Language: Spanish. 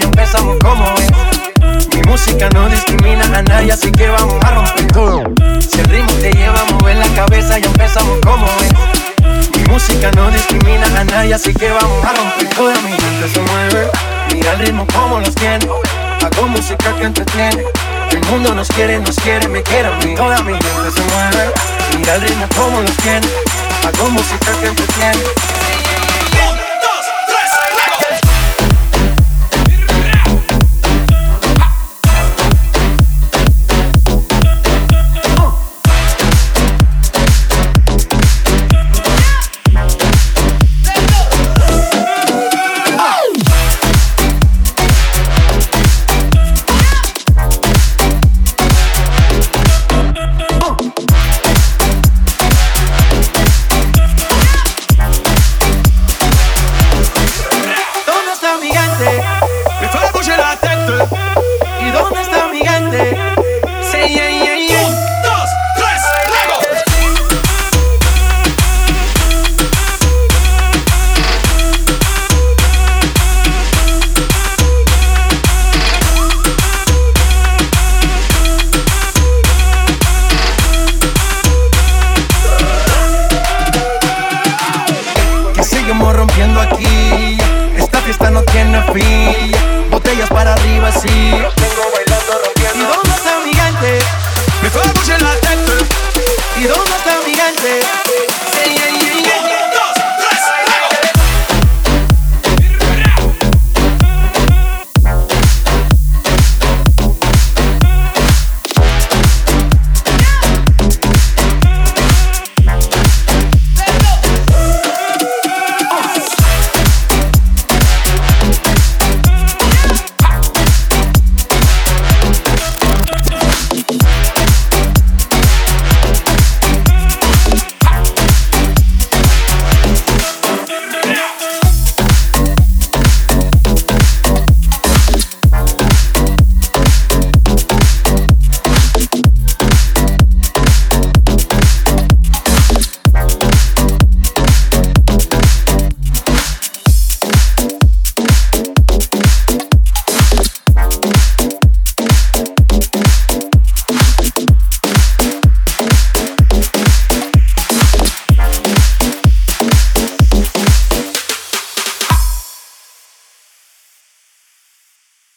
empezamos como es. Mi música no discrimina a nadie, así que vamos a romper todo. Si el ritmo te lleva a mover la cabeza, ya empezamos como. Mi música no discrimina a nadie, así que vamos a romper todo. Mi gente se mueve, mira el ritmo como los tiene. Hago música que entretiene. El mundo nos quiere, nos quiere, me quiere a mí. Mi gente se mueve, mira el ritmo como los tiene. Hago música que entretiene. Botellas para arriba, sí. tengo bailando